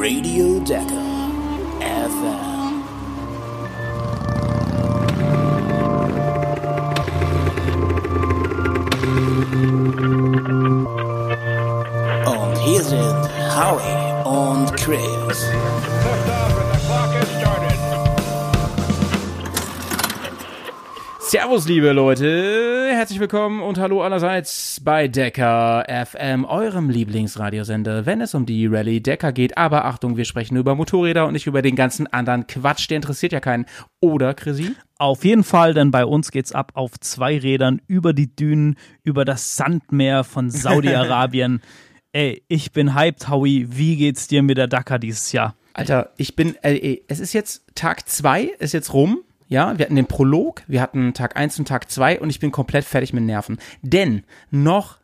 Radio Decca FM. Und hier sind Howie und Chris. Servus, liebe Leute. Herzlich willkommen und hallo allerseits bei Decker FM, eurem Lieblingsradiosender, wenn es um die Rallye Decker geht. Aber Achtung, wir sprechen über Motorräder und nicht über den ganzen anderen Quatsch. Der interessiert ja keinen. Oder, Chrissy? Auf jeden Fall, denn bei uns geht's ab auf zwei Rädern über die Dünen, über das Sandmeer von Saudi-Arabien. Ey, ich bin hyped, Howie. Wie geht's dir mit der Dakar dieses Jahr? Alter, ich bin, äh, ey, es ist jetzt Tag zwei, ist jetzt rum. Ja, wir hatten den Prolog, wir hatten Tag eins und Tag zwei und ich bin komplett fertig mit Nerven. Denn noch,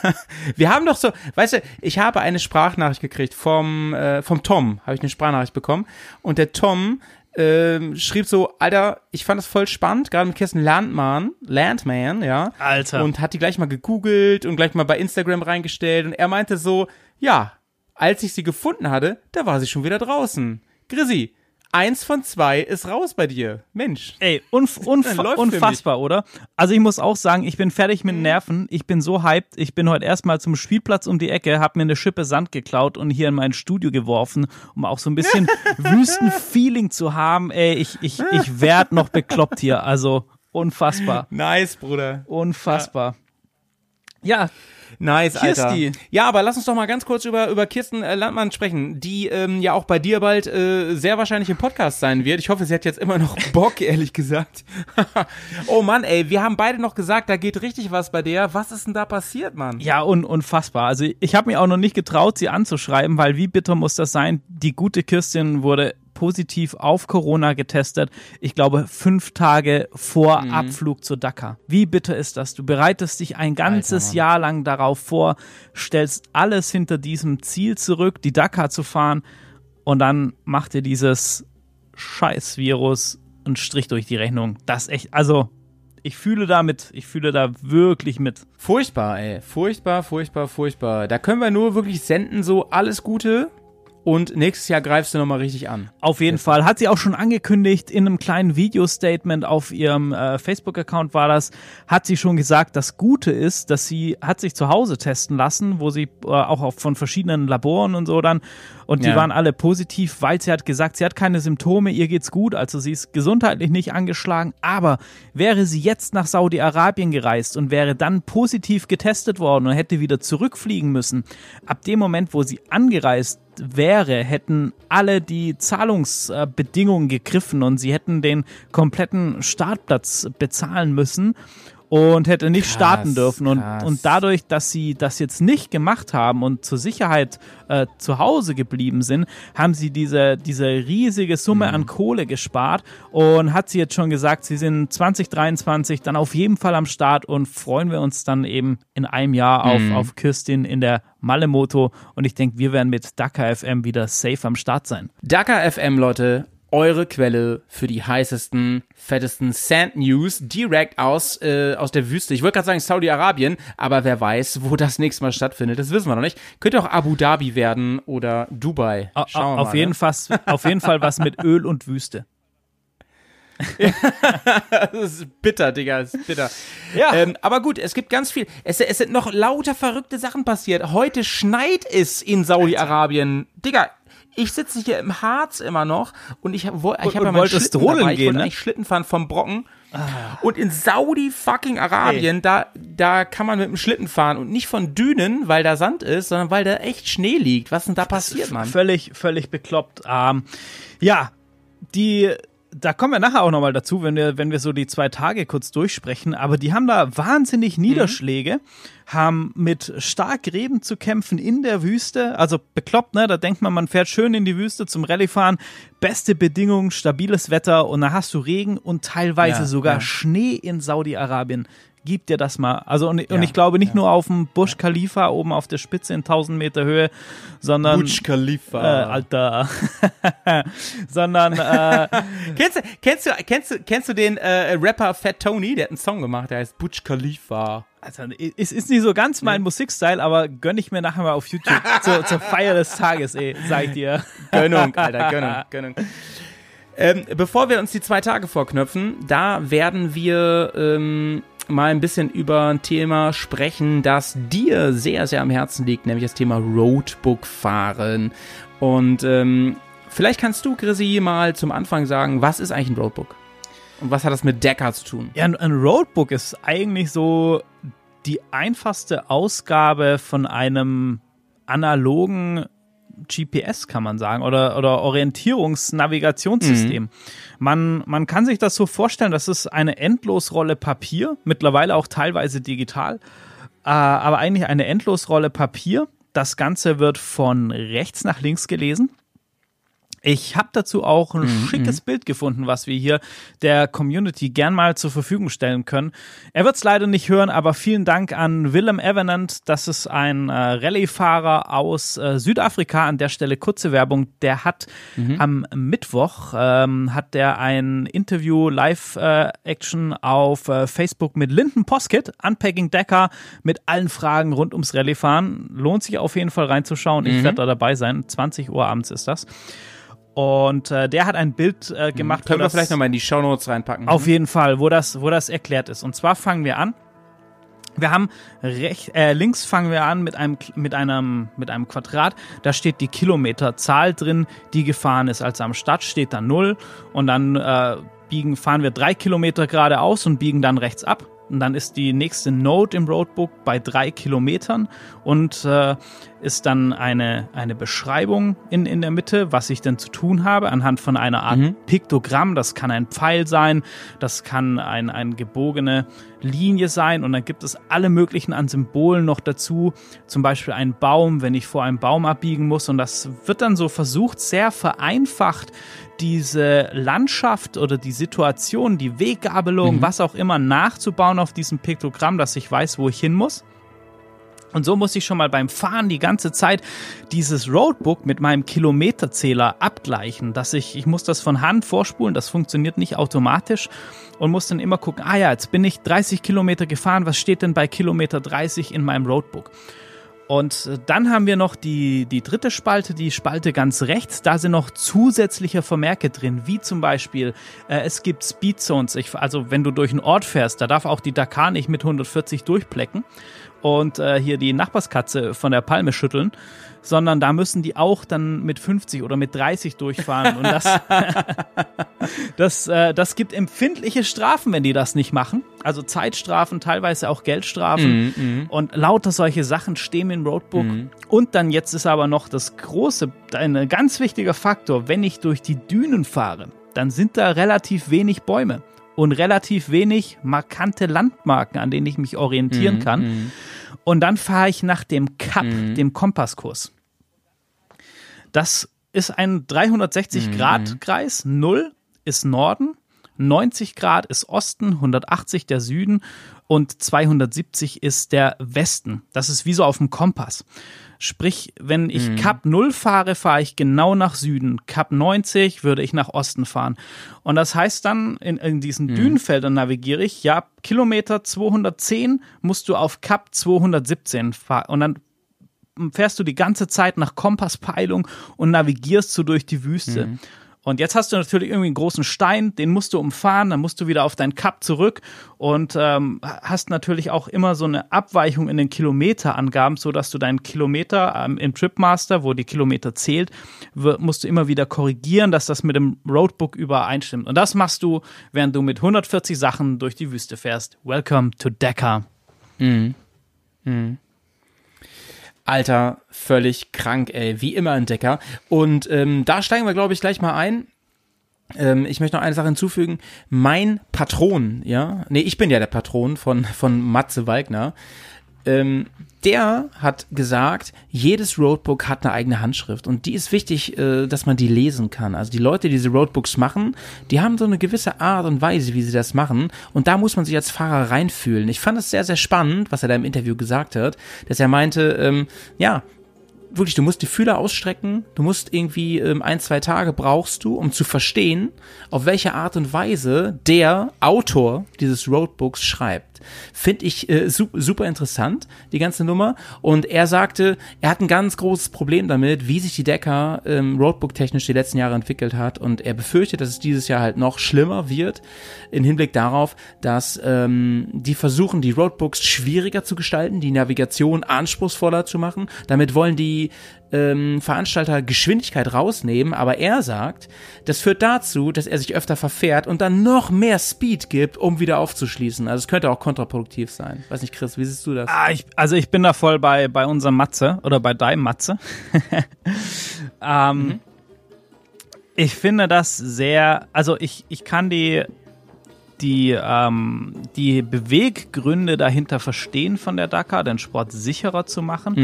wir haben doch so, weißt du, ich habe eine Sprachnachricht gekriegt vom, äh, vom Tom, habe ich eine Sprachnachricht bekommen und der Tom ähm, schrieb so, Alter, ich fand das voll spannend, gerade mit Kirsten Landmann, Landman, ja. Alter. Und hat die gleich mal gegoogelt und gleich mal bei Instagram reingestellt und er meinte so, ja, als ich sie gefunden hatte, da war sie schon wieder draußen. Grissi, eins von zwei ist raus bei dir. Mensch. Ey, unf unf unfassbar, oder? Also ich muss auch sagen, ich bin fertig mit Nerven. Ich bin so hyped. Ich bin heute erstmal zum Spielplatz um die Ecke, hab mir eine Schippe Sand geklaut und hier in mein Studio geworfen, um auch so ein bisschen Wüstenfeeling zu haben. Ey, ich, ich, ich werd noch bekloppt hier. Also unfassbar. Nice, Bruder. Unfassbar. Ja, Nice, Alter. Kirsti. Ja, aber lass uns doch mal ganz kurz über, über Kirsten äh, Landmann sprechen, die ähm, ja auch bei dir bald äh, sehr wahrscheinlich im Podcast sein wird. Ich hoffe, sie hat jetzt immer noch Bock, ehrlich gesagt. oh Mann, ey, wir haben beide noch gesagt, da geht richtig was bei der. Was ist denn da passiert, Mann? Ja, un unfassbar. Also ich habe mir auch noch nicht getraut, sie anzuschreiben, weil wie bitter muss das sein? Die gute Kirstin wurde positiv auf Corona getestet. Ich glaube, fünf Tage vor Mhm. Abflug zur Dakar. Wie bitter ist das? Du bereitest dich ein ganzes Mann. Jahr lang darauf vor, stellst alles hinter diesem Ziel zurück, die Dakar zu fahren und dann macht dir dieses Scheiß-Virus einen Strich durch die Rechnung. Das echt, also ich fühle damit, ich fühle da wirklich mit. Furchtbar, ey. Furchtbar, furchtbar, furchtbar. Da können wir nur wirklich senden, so alles Gute. Und nächstes Jahr greifst du nochmal richtig an. Auf jeden Fall. Hat sie auch schon angekündigt, in einem kleinen Video-Statement auf ihrem äh, Facebook-Account war das, hat sie schon gesagt, das Gute ist, dass sie hat sich zu Hause testen lassen, wo sie äh, auch auf, von verschiedenen Laboren und so dann, und die Ja. waren alle positiv, weil sie hat gesagt, sie hat keine Symptome, ihr geht's gut, also sie ist gesundheitlich nicht angeschlagen, aber wäre sie jetzt nach Saudi-Arabien gereist und wäre dann positiv getestet worden und hätte wieder zurückfliegen müssen, ab dem Moment, wo sie angereist wäre, hätten alle die Zahlungsbedingungen gegriffen und sie hätten den kompletten Startplatz bezahlen müssen und hätte nicht Krass, starten dürfen. Und, krass. und dadurch, dass sie das jetzt nicht gemacht haben und zur Sicherheit äh, zu Hause geblieben sind, haben sie diese, diese riesige Summe Mhm. an Kohle gespart und hat sie jetzt schon gesagt, sie sind 2023 dann auf jeden Fall am Start und freuen wir uns dann eben in einem Jahr auf, Mhm. auf Kirstin in der Malemoto und ich denke, wir werden mit Dakar FM wieder safe am Start sein. Dakar FM, Leute, eure Quelle für die heißesten, fettesten Sand News direkt aus, äh, aus der Wüste. Ich wollte gerade sagen Saudi-Arabien, aber wer weiß, wo das nächste Mal stattfindet, das wissen wir noch nicht. Könnte auch Abu Dhabi werden oder Dubai. Au- Schauen wir auf, mal, jeden ne? Fall, auf jeden Fall was mit Öl und Wüste. Das ist bitter, Digga, das ist bitter. Ja. Ähm, aber gut, es gibt ganz viel. Es, es sind noch lauter verrückte Sachen passiert. Heute schneit es in Saudi-Arabien. Digga, ich sitze hier im Harz immer noch und ich habe ich hab Und- ja meinen Schlitten dabei. Ich gehen, wollte ne? Ah. eigentlich Schlitten fahren vom Brocken. Und in Saudi fucking Arabien, da, da kann man mit dem Schlitten fahren und nicht von Dünen, weil da Sand ist, sondern weil da echt Schnee liegt. Was denn da passiert, Mann? Völlig, völlig bekloppt. Ähm, ja, die, da kommen wir nachher auch nochmal dazu, wenn wir, wenn wir so die zwei Tage kurz durchsprechen, aber die haben da wahnsinnig Niederschläge, haben mit Starkregen zu kämpfen in der Wüste, also bekloppt, ne, da denkt man, man fährt schön in die Wüste zum Rallye-Fahren, beste Bedingungen, stabiles Wetter und da hast du Regen und teilweise Ja, sogar ja. Schnee in Saudi-Arabien. Gib dir das mal. Also und, und Ja, ich glaube nicht ja. nur auf dem Busch Khalifa oben auf der Spitze in 1000 Meter Höhe, sondern äh, Khalifa. Alter, sondern äh, Kennst du, kennst du, kennst du, kennst du den äh, Rapper Fat Tony? Der hat einen Song gemacht, der heißt Butch Khalifa. also, es ist nicht so ganz mein Musikstyle, aber gönn ich mir nachher mal auf YouTube zur, zur Feier des Tages, ey, sag ich dir. Gönnung, Alter, Gönnung, Gönnung. Ähm, bevor wir uns die zwei Tage vorknöpfen, da werden wir ähm, mal ein bisschen über ein Thema sprechen, das dir sehr, sehr am Herzen liegt, nämlich das Thema Roadbook fahren. Und ähm, vielleicht kannst du, Chrissy, mal zum Anfang sagen, was ist eigentlich ein Roadbook? Und was hat das mit Decker zu tun? Ja, ein Roadbook ist eigentlich so die einfachste Ausgabe von einem analogen GPS, kann man sagen, oder, oder Orientierungsnavigationssystem. Man, man kann sich das so vorstellen, das ist eine Endlosrolle Papier, mittlerweile auch teilweise digital, äh, aber eigentlich eine Endlosrolle Papier. Das Ganze wird von rechts nach links gelesen. Ich habe dazu auch ein schickes Bild gefunden, was wir hier der Community gern mal zur Verfügung stellen können. Er wird es leider nicht hören, aber vielen Dank an Willem Evenant. Das ist ein äh, Rallye-Fahrer aus äh, Südafrika. An der Stelle kurze Werbung. Der hat am Mittwoch ähm, hat der ein Interview Live-Action auf äh, Facebook mit Linden Poskett, Unpacking Decker, mit allen Fragen rund ums Rallye-Fahren. Lohnt sich auf jeden Fall reinzuschauen. Ich werde da dabei sein. 20 Uhr abends ist das. Und äh, der hat ein Bild äh, gemacht. wo Können wir das- vielleicht nochmal in die Shownotes reinpacken? auf jeden Fall, wo das, wo das erklärt ist. Und zwar fangen wir an. Wir haben rech, äh, links fangen wir an mit einem, mit einem, mit einem Quadrat. Da steht die Kilometerzahl drin, die gefahren ist. Also am Start steht da null und dann äh, biegen, fahren wir drei Kilometer geradeaus und biegen dann rechts ab. Und dann ist die nächste Note im Roadbook bei drei Kilometern und äh, ist dann eine, eine Beschreibung in, in der Mitte, was ich denn zu tun habe, anhand von einer Art Piktogramm. Das kann ein Pfeil sein, das kann ein, ein gebogene Linie sein und dann gibt es alle möglichen an Symbolen noch dazu. Zum Beispiel ein Baum, wenn ich vor einem Baum abbiegen muss. Und das wird dann so versucht, sehr vereinfacht, diese Landschaft oder die Situation, die Weggabelung, was auch immer nachzubauen auf diesem Piktogramm, dass ich weiß, wo ich hin muss. Und so muss ich schon mal beim Fahren die ganze Zeit dieses Roadbook mit meinem Kilometerzähler abgleichen, dass ich, ich muss das von Hand vorspulen, das funktioniert nicht automatisch und muss dann immer gucken, ah ja, jetzt bin ich 30 Kilometer gefahren, was steht denn bei Kilometer 30 in meinem Roadbook? Und äh, dann haben wir noch die, die dritte Spalte, die Spalte ganz rechts. Da sind noch zusätzliche Vermerke drin, wie zum Beispiel, äh, es gibt Speedzones. Ich, also wenn du durch einen Ort fährst, da darf auch die Dakar nicht mit 140 durchplecken und äh, hier die Nachbarskatze von der Palme schütteln, sondern da müssen die auch dann mit 50 oder mit 30 durchfahren. Und das, das, äh, das gibt empfindliche Strafen, wenn die das nicht machen. Also Zeitstrafen, teilweise auch Geldstrafen. Und lauter solche Sachen stehen im Roadbook. Und dann jetzt ist aber noch das große, ein ganz wichtiger Faktor, wenn ich durch die Dünen fahre, dann sind da relativ wenig Bäume und relativ wenig markante Landmarken, an denen ich mich orientieren kann. Und dann fahre ich nach dem Kap, dem Kompasskurs. Das ist ein 360-Grad-Kreis. 0 ist Norden, 90 Grad ist Osten, 180 der Süden und 270 ist der Westen. Das ist wie so auf dem Kompass. Sprich, wenn ich Kap 0 fahre, fahre ich genau nach Süden. Kap 90 würde ich nach Osten fahren. Und das heißt dann, in, in diesen Dünenfeldern navigiere ich, ja, Kilometer 210 musst du auf Kap 217 fahren. Und dann fährst du die ganze Zeit nach Kompasspeilung und navigierst so durch die Wüste. Und jetzt hast du natürlich irgendwie einen großen Stein, den musst du umfahren, dann musst du wieder auf dein Kap zurück und ähm, hast natürlich auch immer so eine Abweichung in den Kilometerangaben, so dass du deinen Kilometer ähm, im Tripmaster, wo die Kilometer zählt, musst du immer wieder korrigieren, dass das mit dem Roadbook übereinstimmt. Und das machst du, während du mit 140 Sachen durch die Wüste fährst. Welcome to Dakar. Alter, völlig krank, ey. Wie immer ein Decker. Und ähm, da steigen wir, glaube ich, gleich mal ein. Ähm, ich möchte noch eine Sache hinzufügen. Mein Patron, ja, nee, ich bin ja der Patron von, von Matze Wagner. ähm, der hat gesagt, jedes Roadbook hat eine eigene Handschrift und die ist wichtig, äh, dass man die lesen kann. Also die Leute, die diese Roadbooks machen, die haben so eine gewisse Art und Weise, wie sie das machen und da muss man sich als Fahrer reinfühlen. Ich fand es sehr, sehr spannend, was er da im Interview gesagt hat, dass er meinte, ähm, ja, wirklich, du musst die Fühler ausstrecken, du musst irgendwie ähm, ein, zwei Tage brauchst du, um zu verstehen, auf welche Art und Weise der Autor dieses Roadbooks schreibt. Finde ich äh, su super interessant, die ganze Nummer. Und er sagte, er hat ein ganz großes Problem damit, wie sich die Decker ähm, Roadbook-technisch die letzten Jahre entwickelt hat. Und er befürchtet, dass es dieses Jahr halt noch schlimmer wird, im Hinblick darauf, dass ähm, die versuchen, die Roadbooks schwieriger zu gestalten, die Navigation anspruchsvoller zu machen. Damit wollen die ähm, Veranstalter Geschwindigkeit rausnehmen, aber er sagt, das führt dazu, dass er sich öfter verfährt und dann noch mehr Speed gibt, um wieder aufzuschließen. Also es könnte auch kontraproduktiv sein. Weiß nicht, Chris, wie siehst du das? Ah, ich, also ich bin da voll bei, bei unserem Matze oder bei deinem Matze. ähm, Mhm. Ich finde das sehr, also ich, ich kann die, die, ähm, die Beweggründe dahinter verstehen von der Dakar, den Sport sicherer zu machen.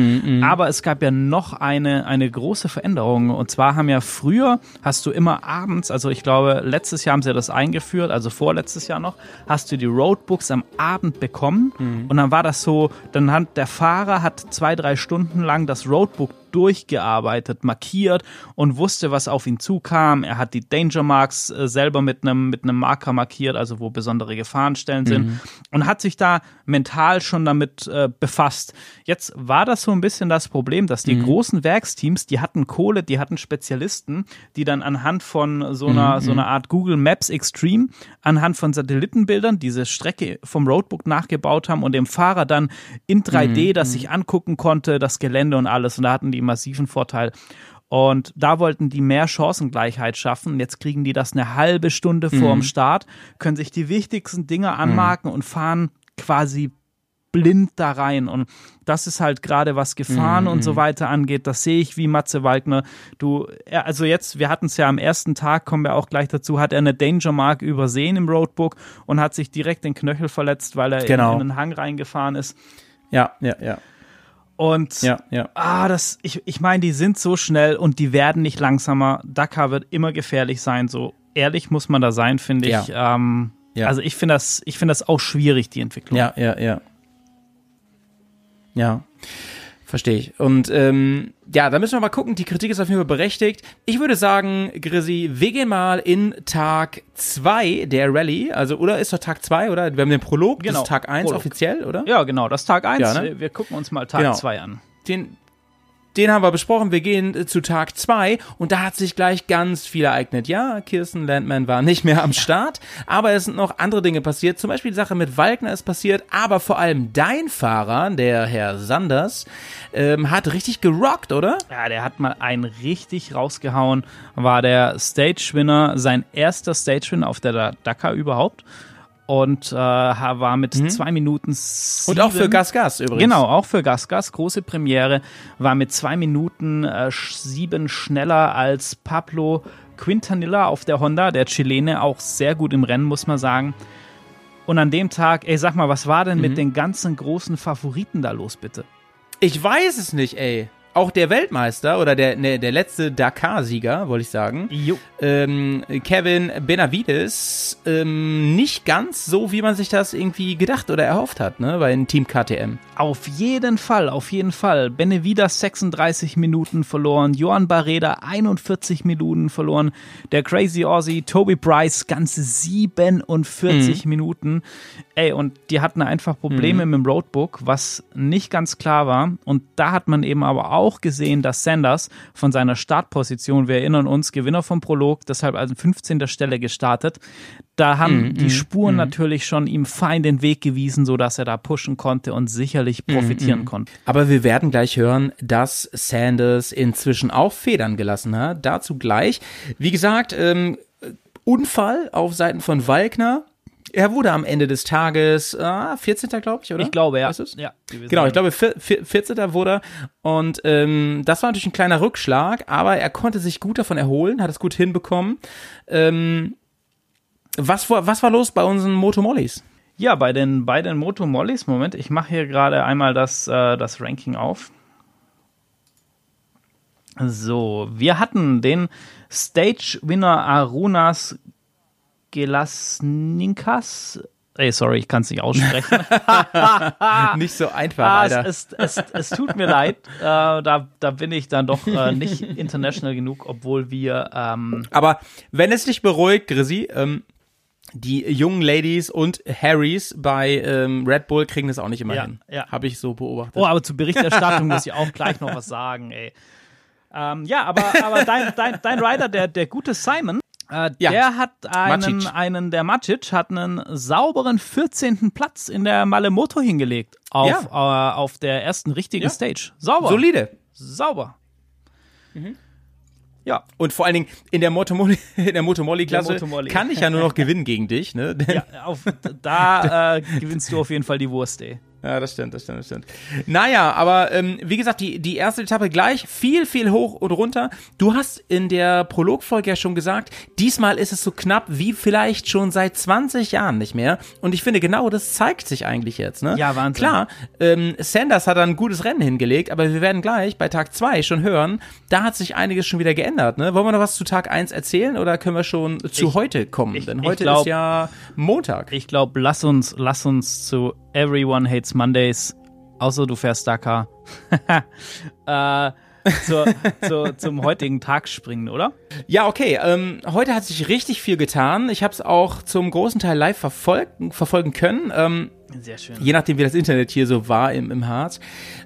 Aber es gab ja noch eine, eine große Veränderung. Und zwar haben ja früher, hast du immer abends, also ich glaube, letztes Jahr haben sie das eingeführt, also vorletztes Jahr noch, hast du die Roadbooks am Abend bekommen. Und dann war das so, dann hat der Fahrer hat zwei, drei Stunden lang das Roadbook durchgearbeitet, markiert und wusste, was auf ihn zukam. Er hat die Danger Marks äh, selber mit einem mit einem Marker markiert, also wo besondere Gefahrenstellen sind und hat sich da mental schon damit äh, befasst. Jetzt war das so ein bisschen das Problem, dass die großen Werksteams, die hatten Kohle, die hatten Spezialisten, die dann anhand von so einer so einer Art Google Maps Extreme anhand von Satellitenbildern diese Strecke vom Roadbook nachgebaut haben und dem Fahrer dann in 3D das sich angucken konnte, das Gelände und alles. Und da hatten die massiven Vorteil. Und da wollten die mehr Chancengleichheit schaffen. Jetzt kriegen die das eine halbe Stunde vor dem Start, können sich die wichtigsten Dinge anmarken und fahren quasi blind da rein. Und das ist halt gerade was Gefahren und so weiter angeht. Das sehe ich wie Matze Wagner. Du, also jetzt, wir hatten es ja am ersten Tag, kommen wir auch gleich dazu, hat er eine Danger Mark übersehen im Roadbook und hat sich direkt den Knöchel verletzt, weil er Genau. in, in einen Hang reingefahren ist. Ja, ja, ja. Und Ja, ja. ah, das, ich, ich meine, die sind so schnell und die werden nicht langsamer. Dakar wird immer gefährlich sein. So ehrlich muss man da sein, finde ich. Ähm, Ja. Also ich finde das, ich finde das auch schwierig, die Entwicklung. Ja, ja, ja. Ja, verstehe ich. Und ähm, ja, da müssen wir mal gucken. Die Kritik ist auf jeden Fall berechtigt. Ich würde sagen, Grisi, wir gehen mal in Tag 2 der Rallye. Also, oder ist doch Tag 2, oder? Wir haben den Prolog, das Genau, ist Tag 1 Prolog. offiziell, oder? Ja, genau, das ist Tag 1. Ja, ne? wir, gucken uns mal Tag Genau. 2 an. Den, den haben wir besprochen. Wir gehen äh, zu Tag 2 und da hat sich gleich ganz viel ereignet. Ja, Kirsten Landman war nicht mehr am Start, aber es sind noch andere Dinge passiert. Zum Beispiel die Sache mit Walkner ist passiert, aber vor allem dein Fahrer, der Herr Sanders, ähm, hat richtig gerockt, oder? Ja, der hat mal einen richtig rausgehauen. War der Stage-Winner, sein erster Stage-Win auf der Da- Dakar überhaupt. Und äh, war mit zwei Minuten Mhm. Und auch für sieben- Gas Gas übrigens. Genau, auch für Gasgas, große Premiere, war mit zwei Minuten äh, sieben schneller als Pablo Quintanilla auf der Honda, der Chilene, auch sehr gut im Rennen, muss man sagen. Und an dem Tag, ey, sag mal, was war denn Mhm. mit den ganzen großen Favoriten da los, bitte? Ich weiß es nicht, ey. Auch der Weltmeister oder der, ne, der letzte Dakar-Sieger, wollte ich sagen, ähm, Kevin Benavides, ähm, nicht ganz so, wie man sich das irgendwie gedacht oder erhofft hat, ne, bei dem Team KTM. Auf jeden Fall, auf jeden Fall. Benevidas 36 Minuten verloren, Johan Barreda 41 Minuten verloren, der Crazy Aussie Toby Bryce ganze 47 Minuten. Ey, und die hatten einfach Probleme mit dem Roadbook, was nicht ganz klar war. Und da hat man eben aber auch gesehen, dass Sanders von seiner Startposition, wir erinnern uns, Gewinner vom Prolog, deshalb also 15. Stelle gestartet. Da haben die Spuren natürlich schon ihm fein den Weg gewiesen, so dass er da pushen konnte und sicherlich profitieren konnte. Aber wir werden gleich hören, dass Sanders inzwischen auch Federn gelassen hat. Dazu gleich. Wie gesagt, ähm, Unfall auf Seiten von Walkner. Er wurde am Ende des Tages ah, 14. glaube ich, oder? Ich glaube, ja. Weißt du's? ja Genau, ich glaube, vier- vier- 14. wurde er. Und ähm, das war natürlich ein kleiner Rückschlag, aber er konnte sich gut davon erholen, hat es gut hinbekommen. Ähm, was, war, was war los bei unseren Motomollis? Ja, bei den, bei den Moto Mollys, Moment, ich mache hier gerade einmal das, äh, das Ranking auf. So, wir hatten den Stage-Winner Arunas Gelasninkas. Ey, sorry, ich kann es nicht aussprechen. Nicht so einfach, Ah, Alter. es, es, es, es tut mir leid, äh, da, da bin ich dann doch äh, nicht international genug, obwohl wir ähm, Aber wenn es dich beruhigt, Grisi, ähm, die jungen Ladies und Harrys bei ähm, Red Bull kriegen das auch nicht immer Ja, hin. ja. Habe ich so beobachtet. Oh, aber zur Berichterstattung muss ich auch gleich noch was sagen, ey. Ähm, ja, aber, aber dein, dein, dein Rider, der, der gute Simon, äh, Ja. der hat einen, Macic. einen, der Macic hat einen sauberen 14. Platz in der Malemoto hingelegt. Auf, äh, auf der ersten richtigen Ja. Stage. Sauber. Solide. Sauber. Ja, Und vor allen Dingen in der Motomolli, in der Motomolli-Klasse Motomolli. kann ich ja nur noch gewinnen gegen dich, ne? Denn- ja auf, da äh, gewinnst du auf jeden Fall die Wurst, ey. Ja, das stimmt, das stimmt, das stimmt. Naja, aber ähm, wie gesagt, die, die erste Etappe gleich, viel, viel hoch und runter. Du hast in der Prologfolge ja schon gesagt, diesmal ist es so knapp wie vielleicht schon seit 20 Jahren nicht mehr. Und ich finde, genau das zeigt sich eigentlich jetzt. Ne? Ja, Wahnsinn. Klar, ähm, Sanders hat ein gutes Rennen hingelegt, aber wir werden gleich bei Tag 2 schon hören, da hat sich einiges schon wieder geändert. Ne? Wollen wir noch was zu Tag 1 erzählen oder können wir schon zu Ich- heute kommen? ich- Denn heute glaub- ist ja Montag. Ich glaube, lass uns, lass uns zu Everyone Hates Mondays, außer du fährst Dakar, äh, zur, zur, zum heutigen Tag springen, oder? Ja, okay. Ähm, heute hat sich richtig viel getan. Ich habe es auch zum großen Teil live verfolgen, verfolgen können. Ähm, Sehr schön. je nachdem, wie das Internet hier so war im, im Harz.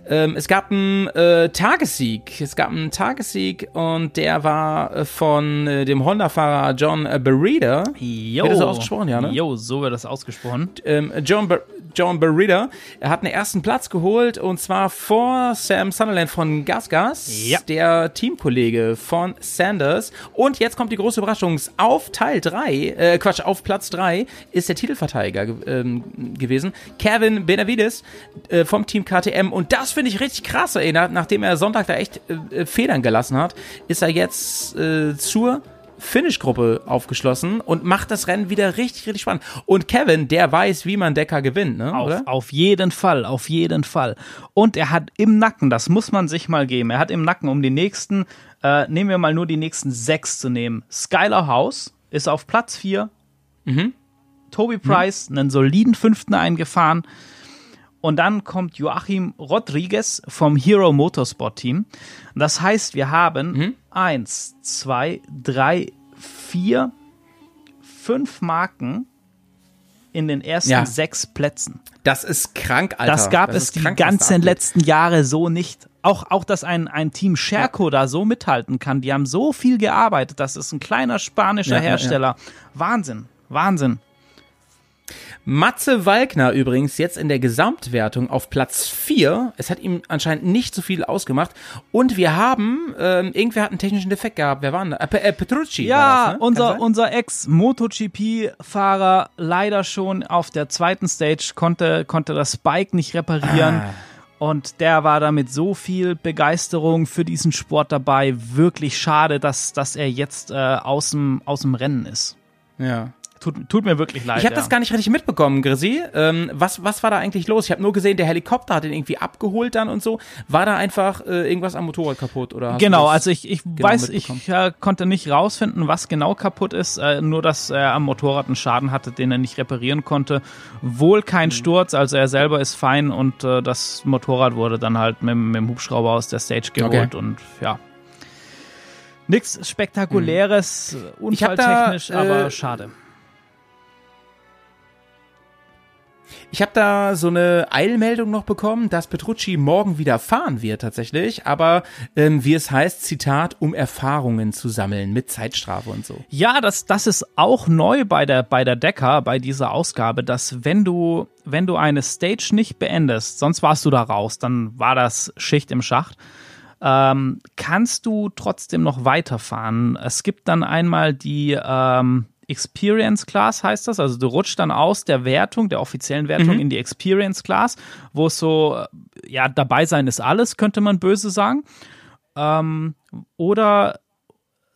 Ähm, es gab einen äh, Tagessieg. Es gab einen Tagessieg und der war äh, von äh, dem Honda-Fahrer John äh, Berida. Jo. Wird das so ausgesprochen, ja, ne? Jo, so wird das ausgesprochen. ähm, John, Ber John Berida. Er hat einen ersten Platz geholt und zwar vor Sam Sunderland von Gas Gas, Ja. der Teamkollege von Sanders. Und jetzt kommt die große Überraschung. Auf Teil 3, äh, Quatsch, auf Platz 3 ist der Titelverteidiger ge ähm, gewesen. Kevin Benavides äh, vom Team KTM. Und das finde ich richtig krass, ey. Nach, nachdem er Sonntag da echt äh, Federn gelassen hat, ist er jetzt äh, zur Finish-Gruppe aufgeschlossen und macht das Rennen wieder richtig, richtig spannend. Und Kevin, der weiß, wie man Decker gewinnt, ne? Auf, oder? auf jeden Fall, auf jeden Fall. Und er hat im Nacken, das muss man sich mal geben, er hat im Nacken, um die nächsten, äh, nehmen wir mal nur die nächsten sechs zu nehmen. Skylar House ist auf Platz vier. Mhm. Toby Price einen soliden fünften eingefahren. Und dann kommt Joachim Rodriguez vom Hero Motorsport Team. Das heißt, wir haben Mhm. Eins, zwei, drei, vier, fünf Marken in den ersten Ja. sechs Plätzen. Das ist krank, Alter. Das gab es ist die krank, ganzen letzten Jahre so nicht. Auch, auch dass ein, ein Team Scherco da so mithalten kann. Die haben so viel gearbeitet. Das ist ein kleiner spanischer Ja, ja, ja. Hersteller. Wahnsinn. Wahnsinn. Matze Walkner übrigens jetzt in der Gesamtwertung auf Platz 4. Es hat ihm anscheinend nicht so viel ausgemacht. Und wir haben, ähm, irgendwer hat einen technischen Defekt gehabt. Wer war denn da? Äh, äh, Petrucci. Ja, das, ne? Unser, unser Ex-MotoGP-Fahrer leider schon auf der zweiten Stage konnte, konnte das Bike nicht reparieren. Ah. Und der war da mit so viel Begeisterung für diesen Sport dabei. Wirklich schade, dass, dass er jetzt äh, aus, dem, aus dem Rennen ist. Ja. Tut, tut mir wirklich leid. Ich habe ja. das gar nicht richtig mitbekommen, Grisi. Ähm, was, was war da eigentlich los? Ich habe nur gesehen, der Helikopter hat ihn irgendwie abgeholt dann und so. War da einfach äh, irgendwas am Motorrad kaputt? Oder Genau, also ich, ich weiß, ich äh, konnte nicht rausfinden, was genau kaputt ist, äh, nur dass er am Motorrad einen Schaden hatte, den er nicht reparieren konnte. Wohl Mhm. kein Sturz, also er selber ist fein und äh, das Motorrad wurde dann halt mit, mit dem Hubschrauber aus der Stage geholt Okay. und ja. Nichts Spektakuläres, äh, Ich hab da, unfalltechnisch, aber äh, schade. Ich habe da so eine Eilmeldung noch bekommen, dass Petrucci morgen wieder fahren wird tatsächlich, aber ähm, wie es heißt, Zitat, um Erfahrungen zu sammeln mit Zeitstrafe und so. Ja, das, das ist auch neu bei der, bei der Decker, bei dieser Ausgabe, dass wenn du, wenn du eine Stage nicht beendest, sonst warst du da raus, dann war das Schicht im Schacht, ähm, kannst du trotzdem noch weiterfahren. Es gibt dann einmal die ähm, Experience Class, heißt das. Also du rutschst dann aus der Wertung, der offiziellen Wertung in die Experience Class, wo es so, ja, dabei sein ist alles, könnte man böse sagen. Ähm, oder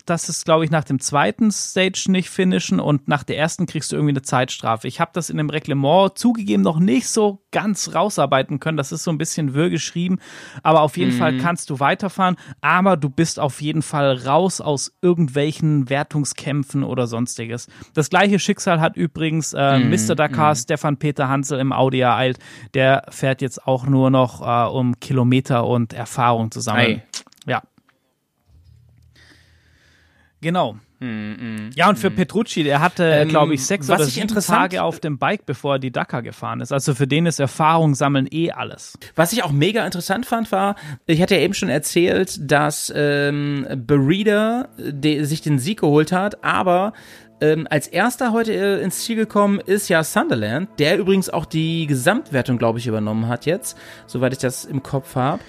dass es, glaube ich, nach dem zweiten Stage nicht finishen und nach der ersten kriegst du irgendwie eine Zeitstrafe. Ich habe das in dem Reglement zugegeben noch nicht so ganz rausarbeiten können. Das ist so ein bisschen wirr geschrieben, aber auf jeden Fall kannst du weiterfahren, aber du bist auf jeden Fall raus aus irgendwelchen Wertungskämpfen oder sonstiges. Das gleiche Schicksal hat übrigens äh, Mr. Dakar Stefan Peter Hansel im Audi ereilt. Der fährt jetzt auch nur noch äh, um Kilometer und Erfahrung zu sammeln. Ei. Ja. Genau. Ja, und für Petrucci, der hatte, Ähm, glaube ich, sechs was oder ich sieben Tage auf dem Bike, bevor er die Dakar gefahren ist. Also für den ist Erfahrung sammeln eh alles. Was ich auch mega interessant fand, war, ich hatte ja eben schon erzählt, dass ähm, Berida de, sich den Sieg geholt hat, aber ähm, als erster heute äh, ins Ziel gekommen ist ja Sunderland, der übrigens auch die Gesamtwertung, glaube ich, übernommen hat jetzt, soweit ich das im Kopf habe.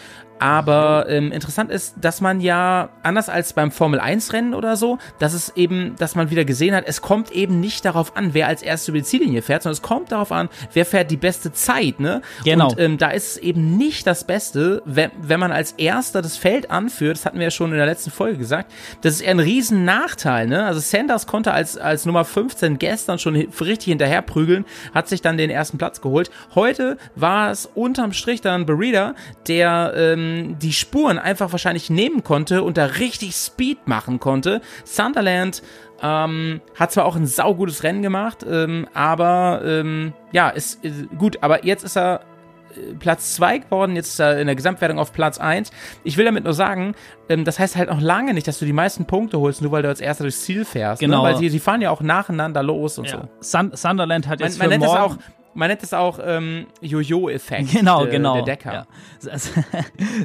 Aber ähm, interessant ist, dass man ja, anders als beim Formel-1-Rennen oder so, dass es eben, dass man wieder gesehen hat, es kommt eben nicht darauf an, wer als erster über die Ziellinie fährt, sondern es kommt darauf an, wer fährt die beste Zeit, ne? Genau. Und ähm, da ist es eben nicht das Beste, wenn, wenn man als erster das Feld anführt, das hatten wir ja schon in der letzten Folge gesagt, das ist eher ein riesen Nachteil, ne? Also Sanders konnte als, als Nummer 15 gestern schon richtig hinterher prügeln, hat sich dann den ersten Platz geholt. Heute war es unterm Strich dann Berida, der ähm, die Spuren einfach wahrscheinlich nehmen konnte und da richtig Speed machen konnte. Sunderland ähm, hat zwar auch ein saugutes Rennen gemacht, ähm, aber ähm, ja, ist, ist gut, aber jetzt ist er äh, Platz 2 geworden, jetzt ist er in der Gesamtwertung auf Platz 1. Ich will damit nur sagen, ähm, das heißt halt noch lange nicht, dass du die meisten Punkte holst, nur weil du als erster durchs Ziel fährst. Genau. Ne? Weil sie, sie fahren ja auch nacheinander los und so. Sun Sunderland hat Man, jetzt man für nennt morgen... auch, man nennt es auch ähm, Jojo-Effekt. Genau, der, genau. Der Decker. Ja.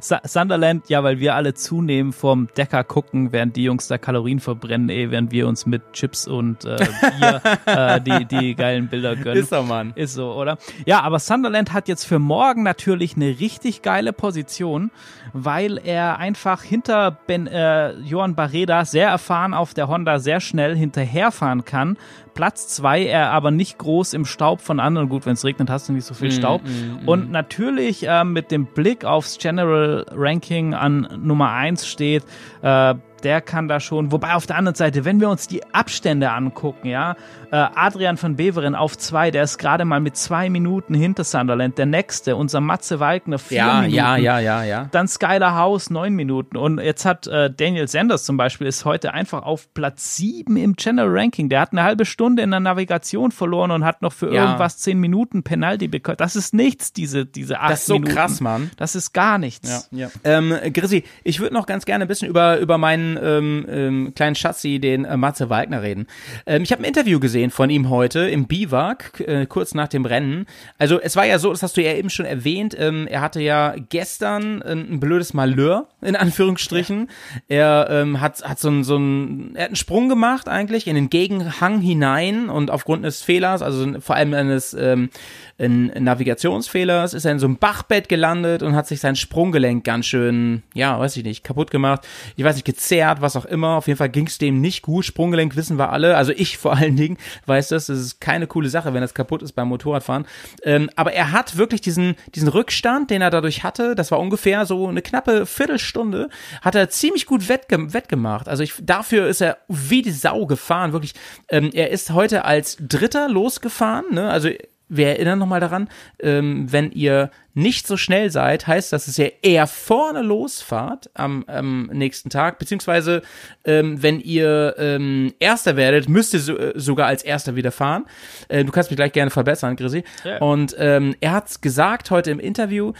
Su- Sunderland, ja, weil wir alle zunehmen vom Decker gucken, während die Jungs da Kalorien verbrennen, eh, während wir uns mit Chips und äh, Bier äh, die, die geilen Bilder gönnen. Ist doch, Mann. Ist so, oder? Ja, aber Sunderland hat jetzt für morgen natürlich eine richtig geile Position, weil er einfach hinter ben, äh, Johann Barreda sehr erfahren auf der Honda sehr schnell hinterherfahren kann. Platz zwei, er aber nicht groß im Staub von anderen. Gut, wenn es regnet, hast du nicht so viel Staub. Und natürlich äh, mit dem Blick aufs General Ranking an Nummer eins steht, äh, der kann da schon, wobei auf der anderen Seite, wenn wir uns die Abstände angucken, ja, äh, Adrian von Beveren auf zwei, der ist gerade mal mit zwei Minuten hinter Sunderland, der nächste, unser Matze Wagner, vier Ja, Minuten. ja, ja, ja, ja. Dann Skylar House neun Minuten und jetzt hat äh, Daniel Sanders zum Beispiel ist heute einfach auf Platz sieben im General Ranking. Der hat eine halbe Stunde in der Navigation verloren und hat noch für Ja. irgendwas zehn Minuten Penalty bekommen. Das ist nichts, diese diese acht Das ist so Minuten. krass, Mann. Das ist gar nichts. Ja. Ähm, Grissi, ich würde noch ganz gerne ein bisschen über, über meinen ähm, ähm, kleinen Schatzi, den äh, Matze Wagner, reden. Ähm, ich habe ein Interview gesehen von ihm heute im Biwak, äh, kurz nach dem Rennen. Also es war ja so, das hast du ja eben schon erwähnt, ähm, er hatte ja gestern ein, ein blödes Malheur, in Anführungsstrichen. Er ähm, hat, hat so einen so einen- er hat einen Sprung gemacht eigentlich in den Gegenhang hinein und aufgrund eines Fehlers, also vor allem eines ähm, ein Navigationsfehlers, ist er in so einem Bachbett gelandet und hat sich sein Sprunggelenk ganz schön, ja, weiß ich nicht, kaputt gemacht. Ich weiß nicht, gezerrt, was auch immer. Auf jeden Fall ging es dem nicht gut. Sprunggelenk wissen wir alle, also ich vor allen Dingen weiß das, das ist keine coole Sache, wenn das kaputt ist beim Motorradfahren. Ähm, aber er hat wirklich diesen, diesen Rückstand, den er dadurch hatte, das war ungefähr so eine knappe Viertelstunde, hat er ziemlich gut wettge wettgemacht. Also ich, dafür ist er wie die Sau gefahren, wirklich. Ähm, er ist heute als Dritter losgefahren, ne? also wir erinnern nochmal daran, ähm, wenn ihr nicht so schnell seid, heißt das, dass ihr eher vorne losfahrt am, am nächsten Tag, beziehungsweise ähm, wenn ihr ähm, Erster werdet, müsst ihr so, äh, sogar als Erster wieder fahren. Äh, du kannst mich gleich gerne verbessern, Chrissy. Ja. Und ähm, er hat gesagt heute im Interview,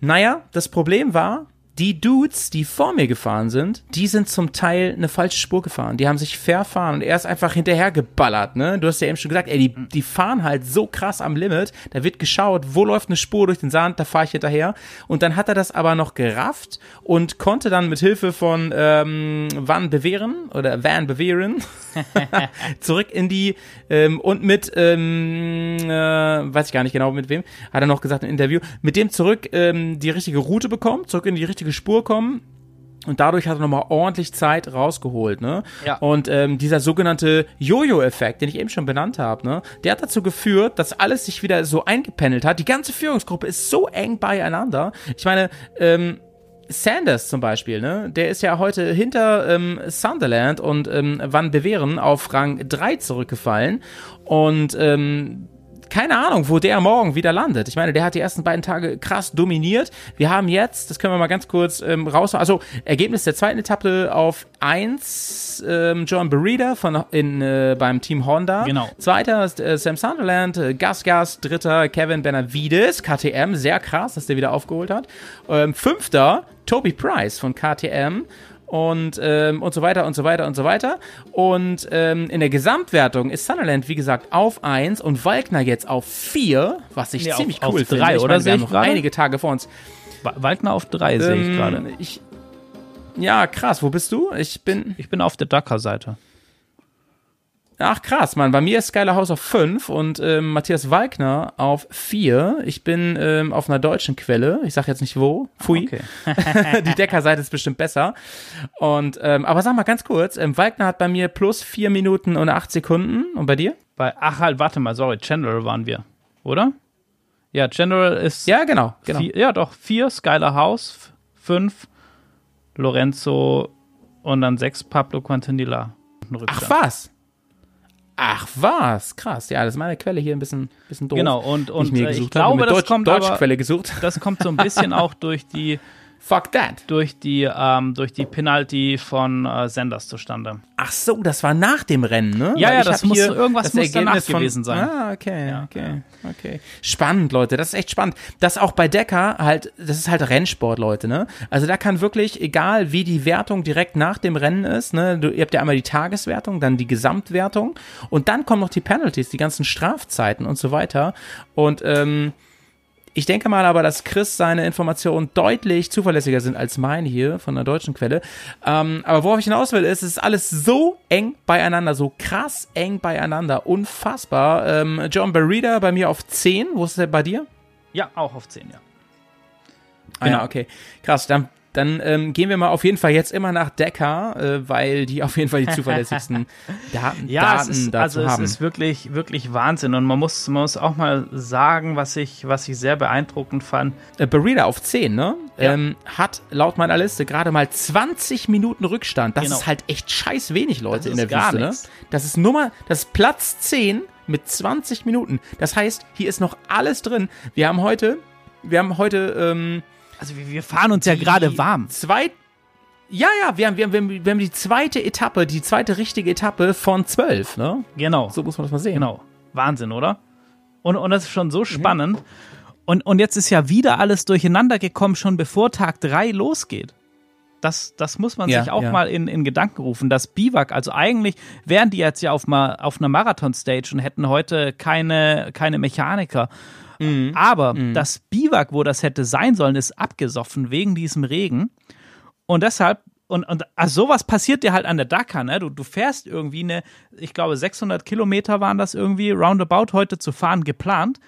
naja, das Problem war, die Dudes, die vor mir gefahren sind, die sind zum Teil eine falsche Spur gefahren. Die haben sich verfahren und er ist einfach hinterher geballert, ne? Du hast ja eben schon gesagt, ey, die, die fahren halt so krass am Limit. Da wird geschaut, wo läuft eine Spur durch den Sand, da fahre ich hinterher. Und dann hat er das aber noch gerafft und konnte dann mit Hilfe von ähm, Van Beveren oder Van Beveren zurück in die ähm, und mit ähm, äh, weiß ich gar nicht genau mit wem hat er noch gesagt im Interview mit dem zurück ähm, die richtige Route bekommen zurück in die richtige Spur kommen und dadurch hat er nochmal ordentlich Zeit rausgeholt, ne? Ja. Und ähm, dieser sogenannte Jojo-Effekt, den ich eben schon benannt habe, ne? Der hat dazu geführt, dass alles sich wieder so eingependelt hat. Die ganze Führungsgruppe ist so eng beieinander. Ich meine, ähm, Sanders zum Beispiel, ne? Der ist ja heute hinter ähm, Sunderland und ähm, Van Beveren auf Rang 3 zurückgefallen. Und ähm, keine Ahnung, wo der morgen wieder landet. Ich meine, der hat die ersten beiden Tage krass dominiert. Wir haben jetzt, das können wir mal ganz kurz ähm, raus, also Ergebnis der zweiten Etappe auf 1, ähm, John Burita von in, äh, beim Team Honda. Genau. Zweiter ist äh, Sam Sunderland, äh, Gas Gas, dritter Kevin Benavides, KTM, sehr krass, dass der wieder aufgeholt hat. Ähm, fünfter Toby Price von KTM und, ähm, und so weiter und so weiter und so weiter. Und ähm, in der Gesamtwertung ist Sunderland, wie gesagt, auf 1 und Walkner jetzt auf 4, was ich Nee, auf- ziemlich auf cool finde. drei, Ich oder? meine, wir haben noch gerade? einige Tage vor uns. Wa- Waldner auf drei sehe ich Ähm, gerade. Ich, ja, krass. Wo bist du? Ich bin. Ich bin auf der Dakar-Seite. Ach krass, Mann. Bei mir ist Skyler House auf 5 und ähm, Matthias Walkner auf 4. Ich bin ähm, auf einer deutschen Quelle. Ich sag jetzt nicht wo. Pfui. Okay. Die Deckerseite ist bestimmt besser. Und ähm, aber sag mal ganz kurz, ähm, Walkner hat bei mir plus 4 Minuten und 8 Sekunden. Und bei dir? Bei, ach halt, warte mal, sorry, General waren wir, oder? Ja, General ist Ja, genau. genau. vier, ja doch, vier, Skylar House, f- fünf, Lorenzo und dann sechs, Pablo Quintanilla. Ach was? Ach was? Krass. Ja, das ist meine Quelle hier ein bisschen, bisschen doof. Genau, und, und ich mir äh, ich habe. glaube, Mit das Deutsch, kommt aber, Deutschquelle gesucht. das kommt so ein bisschen auch durch die, Fuck that. durch die, ähm, durch die Penalty von äh, Sanders zustande. Ach so, das war nach dem Rennen, ne? Ja, Weil ja, ich das muss- hier irgendwas das muss danach Ergebnis gewesen sein. Ah, okay, Ja, okay, okay. Spannend, Leute, das ist echt spannend. Das auch bei Decker halt, das ist halt Rennsport, Leute, ne? Also da kann wirklich, egal wie die Wertung direkt nach dem Rennen ist, ne? Du, ihr habt ja einmal die Tageswertung, dann die Gesamtwertung und dann kommen noch die Penalties, die ganzen Strafzeiten und so weiter. Und ähm, ich denke mal aber, dass Chris seine Informationen deutlich zuverlässiger sind als meine hier von der deutschen Quelle. Ähm, aber worauf ich hinaus will, ist, es ist alles so eng beieinander, so krass eng beieinander, unfassbar. Ähm, John Barrida bei mir auf 10, wo ist der bei dir? Ja, auch auf zehn, ja. Ah, Genau. ja, okay. Krass, dann, dann ähm, gehen wir mal auf jeden Fall jetzt immer nach Decker, äh, weil die auf jeden Fall die zuverlässigsten Daten, Ja, Daten ist, dazu also haben. es ist wirklich, wirklich Wahnsinn. Und man muss, man muss auch mal sagen, was ich, was ich sehr beeindruckend fand. äh, Barrida auf 10, ne? Ja. Ähm, hat laut meiner Liste gerade mal 20 Minuten Rückstand. Das Genau. ist halt echt scheiß wenig, Leute, Das in der gar Wüste, nichts. ne? Das ist Nummer, das ist Platz 10 mit 20 Minuten. Das heißt, hier ist noch alles drin. Wir haben heute, wir haben heute, ähm, Also wir, fahren uns ja gerade warm. Zwei, ja, ja, wir haben, wir, haben, wir, haben, die zweite Etappe, die zweite richtige Etappe von 12, ne? Genau. So muss man das mal sehen. Genau. Wahnsinn, oder? Und, und das ist schon so spannend. Und, und jetzt ist ja wieder alles durcheinander gekommen, schon bevor Tag 3 losgeht. Das, das muss man Ja, sich auch ja. mal in, in Gedanken rufen. Das Biwak, also eigentlich wären die jetzt ja auf, ma, auf einer Marathon-Stage und hätten heute keine, keine Mechaniker. Mhm. Aber das Biwak, wo das hätte sein sollen, ist abgesoffen wegen diesem Regen. Und deshalb, und, und also sowas passiert dir halt an der Dakar, ne? Du, du fährst irgendwie eine, ich glaube 600 Kilometer waren das irgendwie, roundabout heute zu fahren geplant.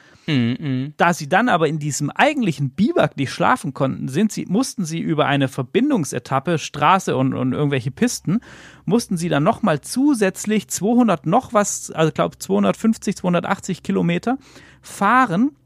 Da sie dann aber in diesem eigentlichen Biwak nicht schlafen konnten, sind sie, mussten sie über eine Verbindungsetappe, Straße und, und irgendwelche Pisten, mussten sie dann nochmal zusätzlich 200 noch was, also ich glaube 250, 280 Kilometer fahren,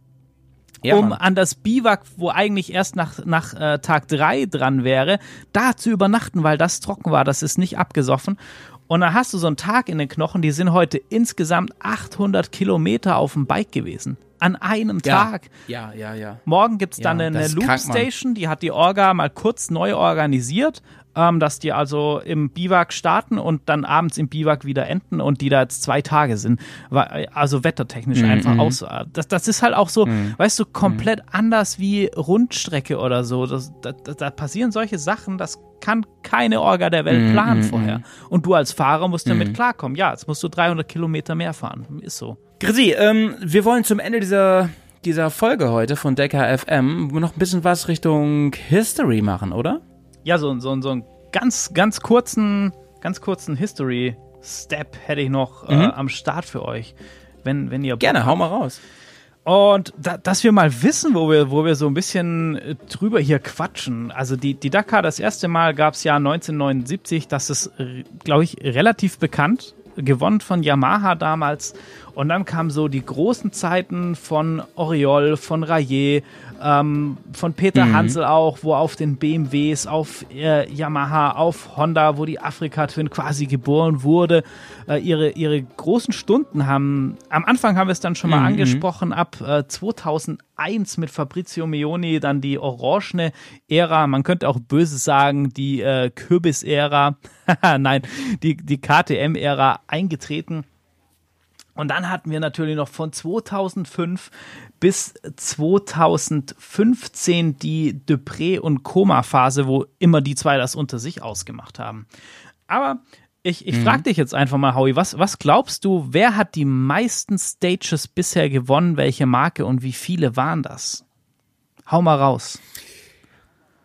Ja, um an das Biwak, wo eigentlich erst nach, nach äh, Tag 3 dran wäre, da zu übernachten, weil das trocken war, das ist nicht abgesoffen. Und dann hast du so einen Tag in den Knochen, die sind heute insgesamt 800 Kilometer auf dem Bike gewesen. An einem Ja. Tag. Ja, ja, ja. Morgen gibt's dann Ja, eine das ist Loop krank, Mann. Station, die hat die Orga mal kurz neu organisiert, ähm, dass die also im Biwak starten und dann abends im Biwak wieder enden und die da jetzt zwei Tage sind. Also wettertechnisch Mhm, einfach aus. Das, das ist halt auch so, weißt du, komplett anders wie Rundstrecke oder so. Das, da, da, passieren solche Sachen, das kann keine Orga der Mhm, Welt planen vorher. Und du als Fahrer musst damit klarkommen. Ja, jetzt musst du 300 Kilometer mehr fahren. Ist so. Chrissy, ähm, wir wollen zum Ende dieser, dieser Folge heute von Decker FM noch ein bisschen was Richtung History machen, oder? Ja, so, so, so einen ganz, ganz kurzen, ganz kurzen History-Step hätte ich noch äh, am Start für euch. Wenn, wenn ihr Gerne, hau mal raus. Und da, dass wir mal wissen, wo wir, wo wir so ein bisschen äh, drüber hier quatschen. Also die, die Dakar, das erste Mal gab es ja 1979, das ist, glaube ich, relativ bekannt, gewonnen von Yamaha damals. Und dann kamen so die großen Zeiten von Oriol, von Rayet, ähm, von Peter Mhm. Hansel auch, wo auf den BMWs, auf äh, Yamaha, auf Honda, wo die Afrika Twin quasi geboren wurde, äh, ihre, ihre großen Stunden haben. Am Anfang haben wir es dann schon mal Mhm. angesprochen, ab äh, 2001 mit Fabrizio Meoni, dann die orangene Ära, man könnte auch böse sagen, die äh, Kürbis-Ära, nein, die, die KTM-Ära eingetreten. Und dann hatten wir natürlich noch von 2005 bis 2015 die Dupré- und Koma-Phase, wo immer die zwei das unter sich ausgemacht haben. Aber ich, ich frage dich jetzt einfach mal, Howie, was, was glaubst du, wer hat die meisten Stages bisher gewonnen, welche Marke und wie viele waren das? Hau mal raus.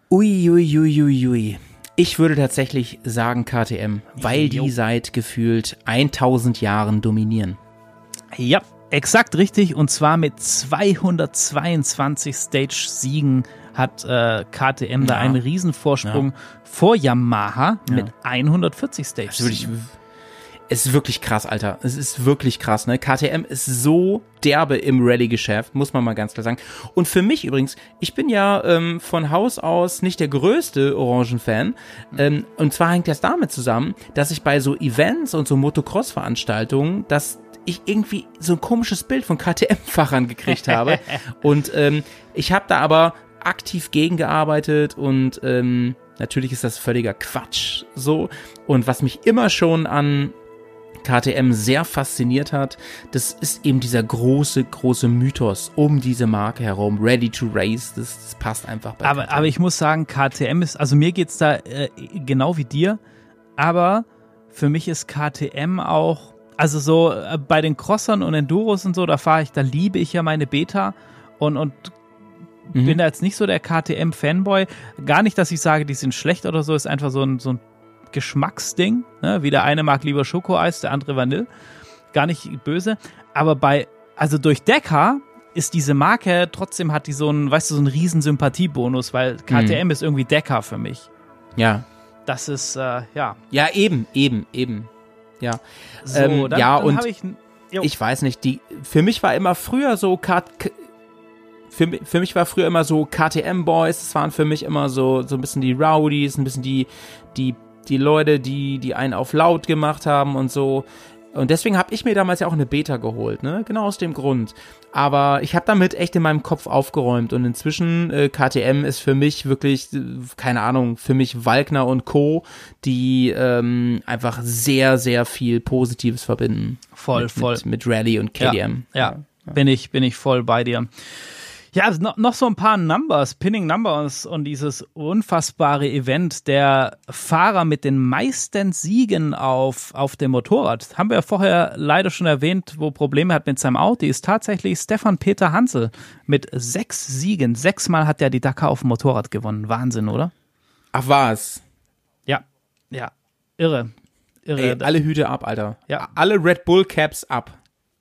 Ui, ui, ui, ui, ui. Ich würde tatsächlich sagen KTM, weil die seit gefühlt 1000 Jahren dominieren. Ja, exakt richtig. Und zwar mit 222 Stage-Siegen hat äh, KTM da Ja. einen Riesenvorsprung vor Yamaha mit 140 Das ist Stage. wirklich, es ist wirklich krass, Alter. Es ist wirklich krass, ne? KTM ist so derbe im Rallye-Geschäft, muss man mal ganz klar sagen. Und für mich übrigens, ich bin ja ähm, von Haus aus nicht der größte Orangen-Fan. Ähm, und zwar hängt das damit zusammen, dass ich bei so Events und so Motocross-Veranstaltungen, dass ich irgendwie so ein komisches Bild von KTM-Fahrern gekriegt habe. und ähm, ich habe da aber aktiv gegengearbeitet und ähm, natürlich ist das völliger Quatsch so. Und was mich immer schon an KTM sehr fasziniert hat, das ist eben dieser große, große Mythos um diese Marke herum. Ready to race, das, das passt einfach bei Aber, KTM. aber ich muss sagen, KTM ist, also mir geht's da äh, genau wie dir, aber für mich ist KTM auch, also so äh, bei den Crossern und Enduros und so, da fahre ich, da liebe ich ja meine Beta und, und Mhm. bin da jetzt nicht so der KTM-Fanboy. Gar nicht, dass ich sage, die sind schlecht oder so, ist einfach so ein, so ein Geschmacksding. Ne? Wie der eine mag lieber Schokoeis, der andere Vanille. Gar nicht böse. Aber bei, also durch Decker ist diese Marke, trotzdem hat die so einen, weißt du, so einen riesen Sympathiebonus, weil KTM ist irgendwie Decker für mich. ja. Das ist, äh, ja. Ja, eben, eben, eben. Ja. So, Ähm, dann, ja, dann und ich, ich weiß nicht, die, für mich war immer früher so K für, für mich war früher immer so KTM-Boys, das waren für mich immer so, so ein bisschen die Rowdies, ein bisschen die, die, die Leute, die, die einen auf laut gemacht haben und so. Und deswegen habe ich mir damals ja auch eine Beta geholt, ne? Genau aus dem Grund. Aber ich habe damit echt in meinem Kopf aufgeräumt und inzwischen äh, KTM ist für mich wirklich, äh, keine Ahnung, für mich Walkner und Co., die ähm, einfach sehr, sehr viel Positives verbinden. Voll, mit, voll. Mit, mit Rally und KTM. Ja, ja, Bin, ich, bin ich voll bei dir. Ja, also noch, noch so ein paar Numbers, Pinning Numbers und dieses unfassbare Event der Fahrer mit den meisten Siegen auf, auf dem Motorrad. Haben wir ja vorher leider schon erwähnt, wo Probleme hat mit seinem Auto, ist tatsächlich Stefan Peter Hansel mit sechs Siegen. Sechsmal hat er die Dakar auf dem Motorrad gewonnen. Wahnsinn, oder? Ach was. Ja, ja. Irre. Irre. Ey, alle Hüte ab, Alter. Ja. Alle Red Bull Caps ab.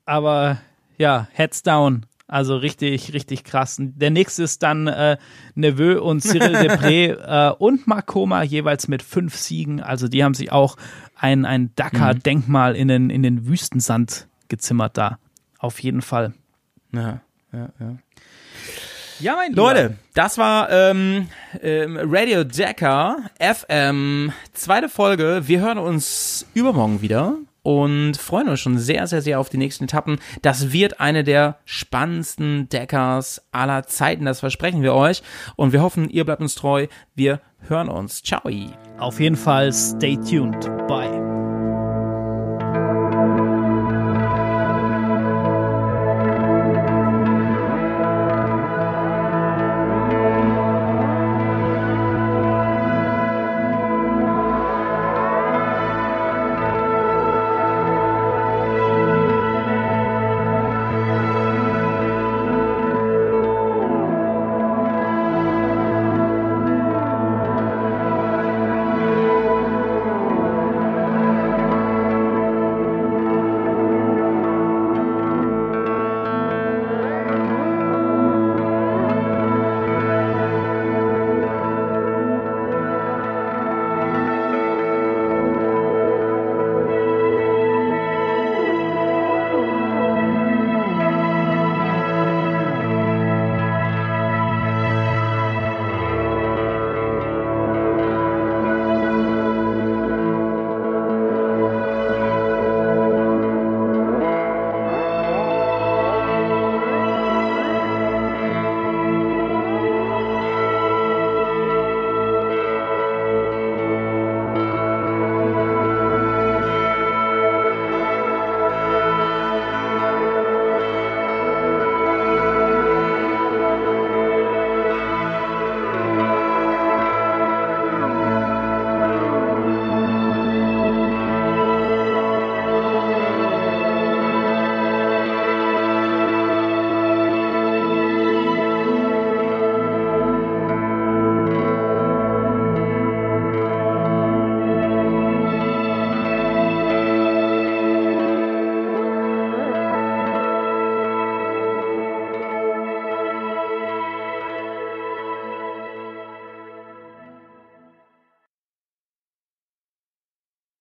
aber ja, Heads down. Also richtig, richtig krass. Der nächste ist dann äh, Neveu und Cyril Depré äh, und Makoma jeweils mit fünf Siegen. Also die haben sich auch ein, ein Dakar-Denkmal in, den, in den Wüstensand gezimmert da. Auf jeden Fall. Ja, ja, ja. Ja, mein Lieber. Leute, das war ähm, ähm, Radio Decker FM, zweite Folge. Wir hören uns übermorgen wieder und freuen uns schon sehr, sehr, sehr auf die nächsten Etappen. Das wird eine der spannendsten Deckers aller Zeiten, das versprechen wir euch. Und wir hoffen, ihr bleibt uns treu. Wir hören uns. Ciao. Auf jeden Fall stay tuned. Bye.